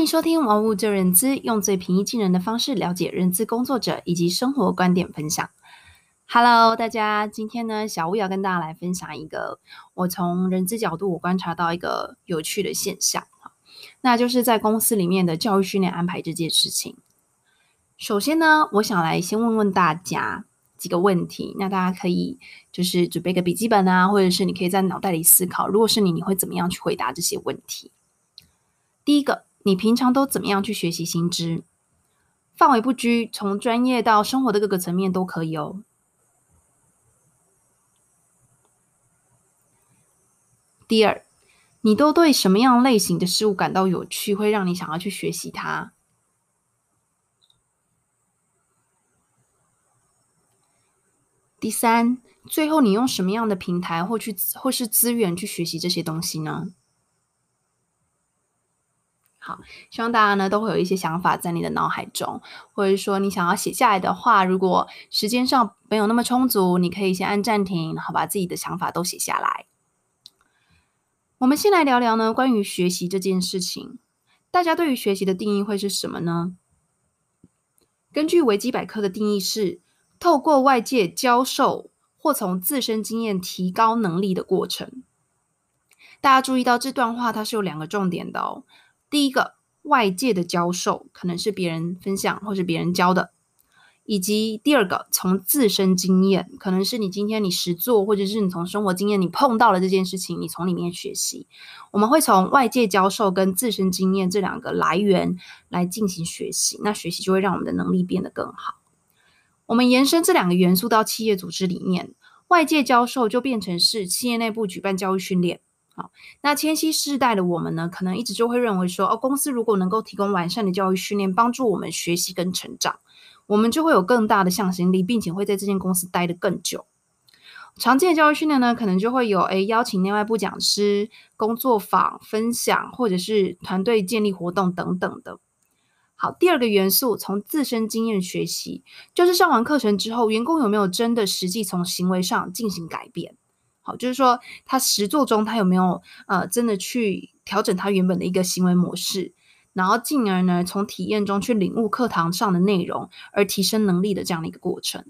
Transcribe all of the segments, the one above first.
欢迎收听《玩物就认知》，用最平易近人的方式了解认知工作者以及生活观点分享。Hello，大家，今天呢，小吴要跟大家来分享一个我从认资角度我观察到一个有趣的现象，那就是在公司里面的教育训练安排这件事情。首先呢，我想来先问问大家几个问题，那大家可以就是准备个笔记本啊，或者是你可以在脑袋里思考，如果是你，你会怎么样去回答这些问题？第一个，你平常都怎么样去学习新知？范围不拘，从专业到生活的各个层面都可以哦。第二，你都对什么样类型的事物感到有趣，会让你想要去学习它？第三，最后你用什么样的平台或去或是资源去学习这些东西呢？好，希望大家呢都会有一些想法在你的脑海中，或者说你想要写下来的话，如果时间上没有那么充足，你可以先按暂停，然后把自己的想法都写下来。我们先来聊聊呢，关于学习这件事情，大家对于学习的定义会是什么呢？根据维基百科的定义是，透过外界教授或从自身经验提高能力的过程。大家注意到这段话，它是有两个重点的哦。第一个，外界的教授可能是别人分享或是别人教的。以及第二个，从自身经验，可能是你今天你实做，或者是你从生活经验你碰到了这件事情，你从里面学习。我们会从外界教授跟自身经验这两个来源来进行学习，那学习就会让我们的能力变得更好。我们延伸这两个元素到企业组织里面，外界教授就变成是企业内部举办教育训练。那千禧世代的我们呢，可能一直就会认为说，哦，公司如果能够提供完善的教育训练，帮助我们学习跟成长。我们就会有更大的向心力，并且会在这间公司待得更久。常见的教育训练呢，可能就会有诶邀请内外部讲师、工作坊、分享，或者是团队建立活动等等的。好，第二个元素，从自身经验学习，就是上完课程之后，员工有没有真的实际从行为上进行改变？就是说他实作中他有没有呃真的去调整他原本的一个行为模式？然后进而呢，从体验中去领悟课堂上的内容，而提升能力的这样的一个过程，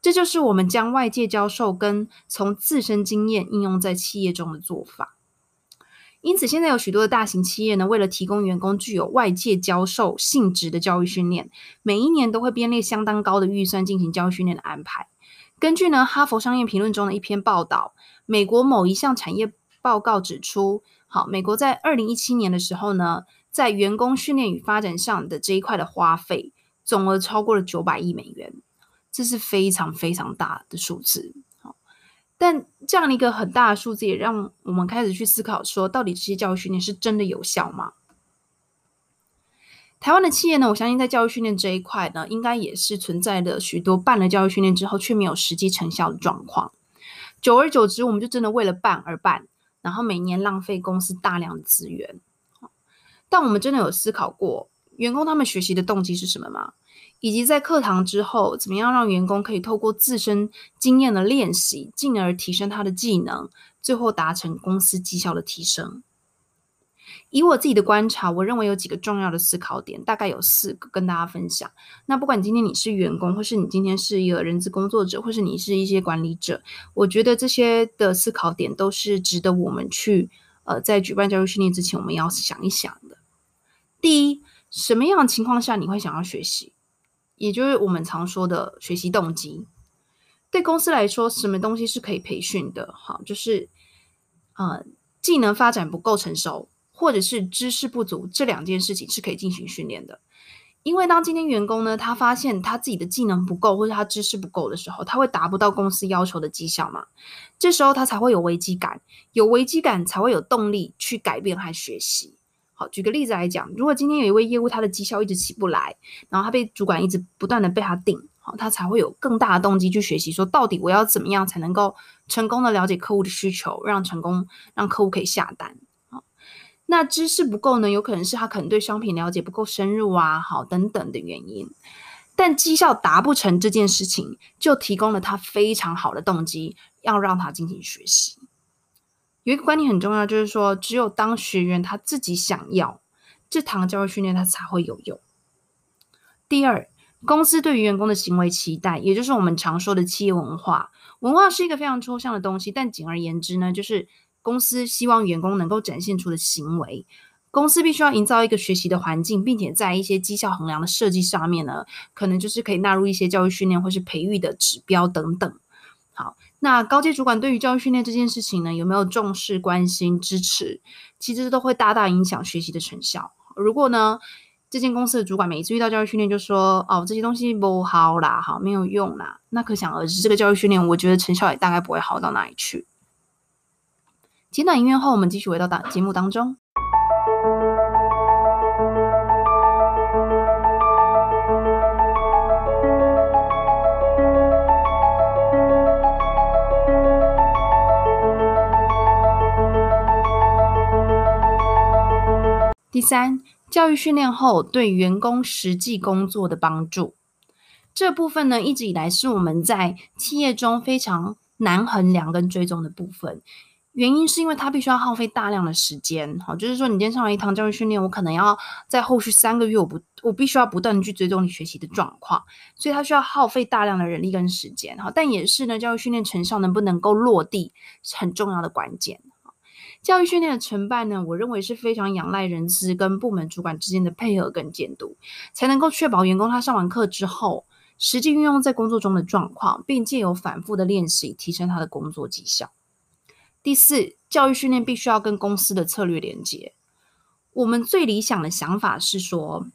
这就是我们将外界教授跟从自身经验应用在企业中的做法。因此，现在有许多的大型企业呢，为了提供员工具有外界教授性质的教育训练，每一年都会编列相当高的预算进行教育训练的安排。根据呢《哈佛商业评论》中的一篇报道，美国某一项产业报告指出，好，美国在二零一七年的时候呢。在员工训练与发展上的这一块的花费，总额超过了九百亿美元，这是非常非常大的数字。好，但这样的一个很大的数字，也让我们开始去思考说，到底这些教育训练是真的有效吗？台湾的企业呢，我相信在教育训练这一块呢，应该也是存在着许多办了教育训练之后却没有实际成效的状况。久而久之，我们就真的为了办而办，然后每年浪费公司大量的资源。但我们真的有思考过，员工他们学习的动机是什么吗？以及在课堂之后，怎么样让员工可以透过自身经验的练习，进而提升他的技能，最后达成公司绩效的提升？以我自己的观察，我认为有几个重要的思考点，大概有四个跟大家分享。那不管今天你是员工，或是你今天是一个人资工作者，或是你是一些管理者，我觉得这些的思考点都是值得我们去呃，在举办教育训练之前，我们要想一想的。第一，什么样的情况下你会想要学习？也就是我们常说的学习动机。对公司来说，什么东西是可以培训的？好，就是呃，技能发展不够成熟，或者是知识不足，这两件事情是可以进行训练的。因为当今天员工呢，他发现他自己的技能不够，或者他知识不够的时候，他会达不到公司要求的绩效嘛。这时候他才会有危机感，有危机感才会有动力去改变和学习。好，举个例子来讲，如果今天有一位业务，他的绩效一直起不来，然后他被主管一直不断的被他顶，好，他才会有更大的动机去学习，说到底我要怎么样才能够成功的了解客户的需求，让成功让客户可以下单。那知识不够呢，有可能是他可能对商品了解不够深入啊，好，等等的原因，但绩效达不成这件事情，就提供了他非常好的动机，要让他进行学习。有一个观念很重要，就是说，只有当学员他自己想要，这堂教育训练他才会有用。第二，公司对于员工的行为期待，也就是我们常说的企业文化。文化是一个非常抽象的东西，但简而言之呢，就是公司希望员工能够展现出的行为。公司必须要营造一个学习的环境，并且在一些绩效衡量的设计上面呢，可能就是可以纳入一些教育训练或是培育的指标等等。好，那高阶主管对于教育训练这件事情呢，有没有重视、关心、支持？其实都会大大影响学习的成效。如果呢，这间公司的主管每一次遇到教育训练就说：“哦，这些东西不好啦，好，没有用啦。”那可想而知，这个教育训练，我觉得成效也大概不会好到哪里去。简短音乐后，我们继续回到档节目当中。第三。教育训练后对员工实际工作的帮助，这部分呢，一直以来是我们在企业中非常难衡量跟追踪的部分。原因是因为它必须要耗费大量的时间，好，就是说你今天上了一堂教育训练，我可能要在后续三个月，我不，我必须要不断的去追踪你学习的状况，所以它需要耗费大量的人力跟时间，哈，但也是呢，教育训练成效能不能够落地是很重要的关键。教育训练的成败呢，我认为是非常仰赖人资跟部门主管之间的配合跟监督，才能够确保员工他上完课之后，实际运用在工作中的状况，并借由反复的练习，提升他的工作绩效。第四，教育训练必须要跟公司的策略连接。我们最理想的想法是说，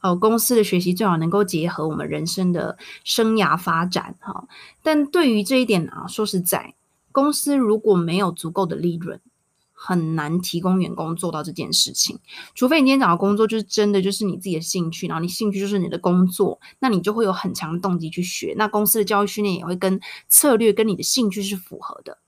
哦，公司的学习最好能够结合我们人生的生涯发展，哈。但对于这一点啊，说实在，公司如果没有足够的利润，很难提供员工做到这件事情，除非你今天找的工作就是真的就是你自己的兴趣，然后你兴趣就是你的工作，那你就会有很强的动机去学。那公司的教育训练也会跟策略跟你的兴趣是符合的。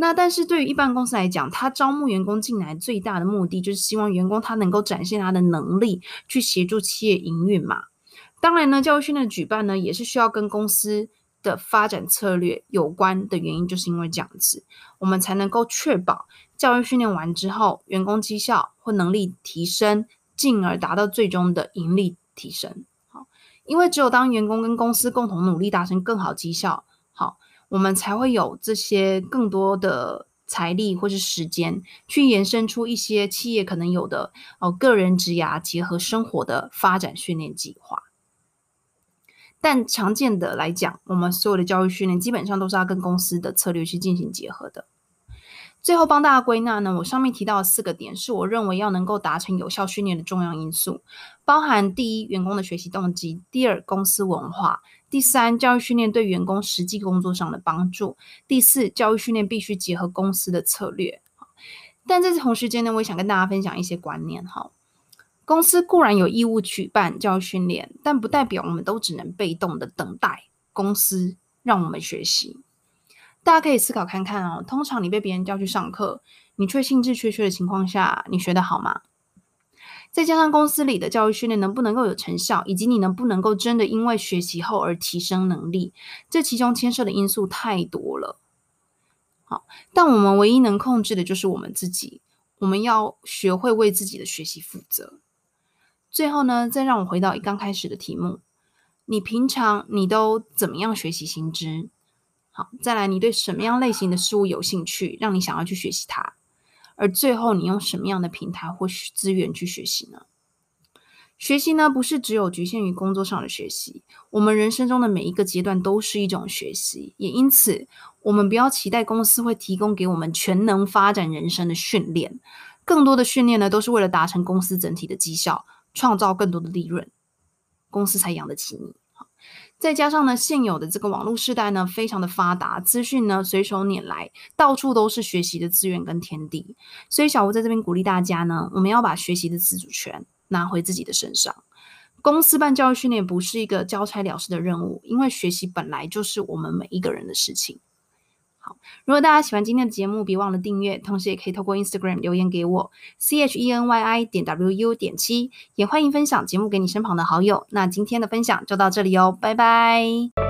那但是对于一般公司来讲，他招募员工进来最大的目的就是希望员工他能够展现他的能力，去协助企业营运嘛。当然呢，教育训练的举办呢，也是需要跟公司。的发展策略有关的原因，就是因为这样子，我们才能够确保教育训练完之后，员工绩效或能力提升，进而达到最终的盈利提升。好，因为只有当员工跟公司共同努力，达成更好绩效，好，我们才会有这些更多的财力或是时间，去延伸出一些企业可能有的哦个人职涯结合生活的发展训练计划。但常见的来讲，我们所有的教育训练基本上都是要跟公司的策略去进行结合的。最后帮大家归纳呢，我上面提到的四个点是我认为要能够达成有效训练的重要因素，包含第一，员工的学习动机；第二，公司文化；第三，教育训练对员工实际工作上的帮助；第四，教育训练必须结合公司的策略。但在这同时间呢，我也想跟大家分享一些观念哈。公司固然有义务举办教育训练，但不代表我们都只能被动的等待公司让我们学习。大家可以思考看看哦，通常你被别人叫去上课，你却兴致缺缺的情况下，你学得好吗？再加上公司里的教育训练能不能够有成效，以及你能不能够真的因为学习后而提升能力，这其中牵涉的因素太多了。好，但我们唯一能控制的就是我们自己，我们要学会为自己的学习负责。最后呢，再让我回到刚开始的题目：你平常你都怎么样学习新知？好，再来，你对什么样类型的事物有兴趣，让你想要去学习它？而最后，你用什么样的平台或资源去学习呢？学习呢，不是只有局限于工作上的学习，我们人生中的每一个阶段都是一种学习。也因此，我们不要期待公司会提供给我们全能发展人生的训练，更多的训练呢，都是为了达成公司整体的绩效。创造更多的利润，公司才养得起你。再加上呢，现有的这个网络时代呢，非常的发达，资讯呢随手拈来，到处都是学习的资源跟天地。所以小吴在这边鼓励大家呢，我们要把学习的自主权拿回自己的身上。公司办教育训练不是一个交差了事的任务，因为学习本来就是我们每一个人的事情。好，如果大家喜欢今天的节目，别忘了订阅，同时也可以透过 Instagram 留言给我，C H E N Y I 点 W U 点七，也欢迎分享节目给你身旁的好友。那今天的分享就到这里哦，拜拜。